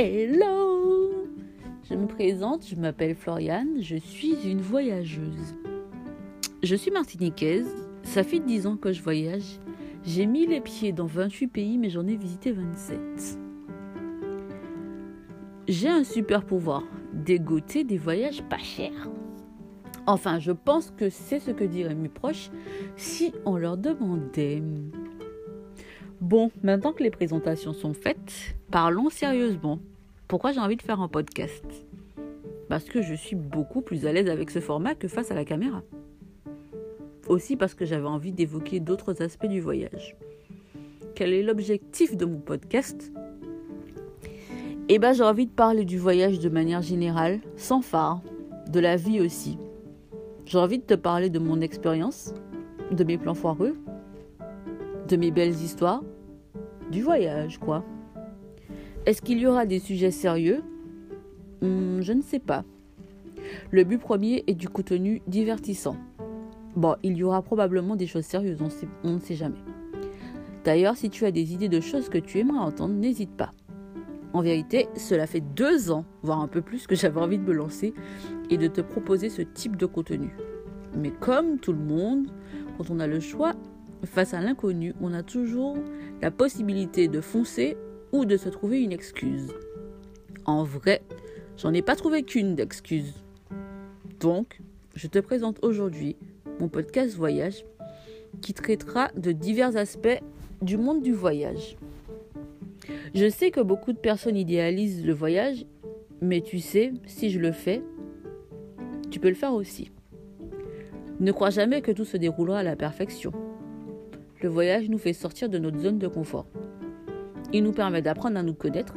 Hello Je me présente, je m'appelle Floriane, je suis une voyageuse. Je suis martiniquaise, ça fait 10 ans que je voyage. J'ai mis les pieds dans 28 pays, mais j'en ai visité 27. J'ai un super pouvoir, dégoter des voyages pas chers. Enfin, je pense que c'est ce que diraient mes proches si on leur demandait. Bon, maintenant que les présentations sont faites, parlons sérieusement. Pourquoi j'ai envie de faire un podcast? Parce que je suis beaucoup plus à l'aise avec ce format que face à la caméra. Aussi parce que j'avais envie d'évoquer d'autres aspects du voyage. Quel est l'objectif de mon podcast? Eh bien, j'ai envie de parler du voyage de manière générale, sans phare, de la vie aussi. J'ai envie de te parler de mon expérience, de mes plans foireux, mes belles histoires, du voyage, quoi. Est-ce qu'il y aura des sujets sérieux? Hmm, Je ne sais pas. Le but premier est du contenu divertissant. Bon, il y aura probablement des choses sérieuses, on, on ne sait jamais. D'ailleurs, si tu as des idées de choses que tu aimerais entendre, n'hésite pas. En vérité, cela fait deux ans, voire un peu plus, que j'avais envie de me lancer et de te proposer ce type de contenu. Mais comme tout le monde, quand on a le choix, Face à l'inconnu, on a toujours la possibilité de foncer ou de se trouver une excuse. En vrai, j'en ai pas trouvé qu'une d'excuse. Donc, je te présente aujourd'hui mon podcast Voyage qui traitera de divers aspects du monde du voyage. Je sais que beaucoup de personnes idéalisent le voyage, mais tu sais, si je le fais, tu peux le faire aussi. Ne crois jamais que tout se déroulera à la perfection le voyage nous fait sortir de notre zone de confort. Il nous permet d'apprendre à nous connaître.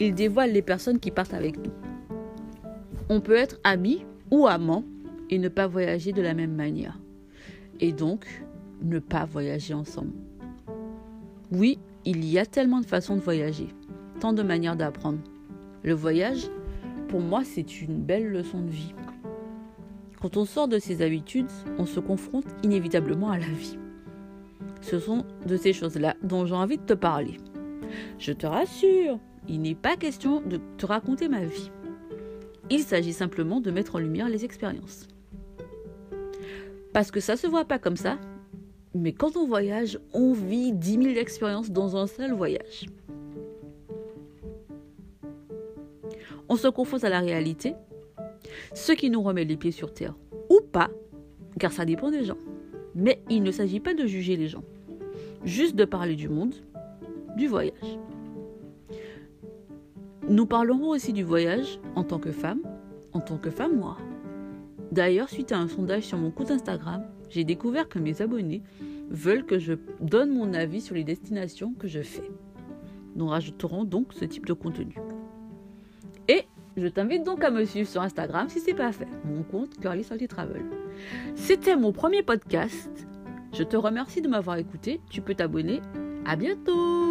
Il dévoile les personnes qui partent avec nous. On peut être amis ou amants et ne pas voyager de la même manière. Et donc, ne pas voyager ensemble. Oui, il y a tellement de façons de voyager, tant de manières d'apprendre. Le voyage, pour moi, c'est une belle leçon de vie. Quand on sort de ses habitudes, on se confronte inévitablement à la vie. Ce sont de ces choses-là dont j'ai envie de te parler. Je te rassure, il n'est pas question de te raconter ma vie. Il s'agit simplement de mettre en lumière les expériences. Parce que ça se voit pas comme ça, mais quand on voyage, on vit 10 000 expériences dans un seul voyage. On se confronte à la réalité, ce qui nous remet les pieds sur terre, ou pas, car ça dépend des gens. Mais il ne s'agit pas de juger les gens, juste de parler du monde, du voyage. Nous parlerons aussi du voyage en tant que femme, en tant que femme noire. D'ailleurs, suite à un sondage sur mon compte Instagram, j'ai découvert que mes abonnés veulent que je donne mon avis sur les destinations que je fais. Nous rajouterons donc ce type de contenu. Je t'invite donc à me suivre sur Instagram si ce n'est pas fait. Mon compte Curly Salty Travel. C'était mon premier podcast. Je te remercie de m'avoir écouté. Tu peux t'abonner. À bientôt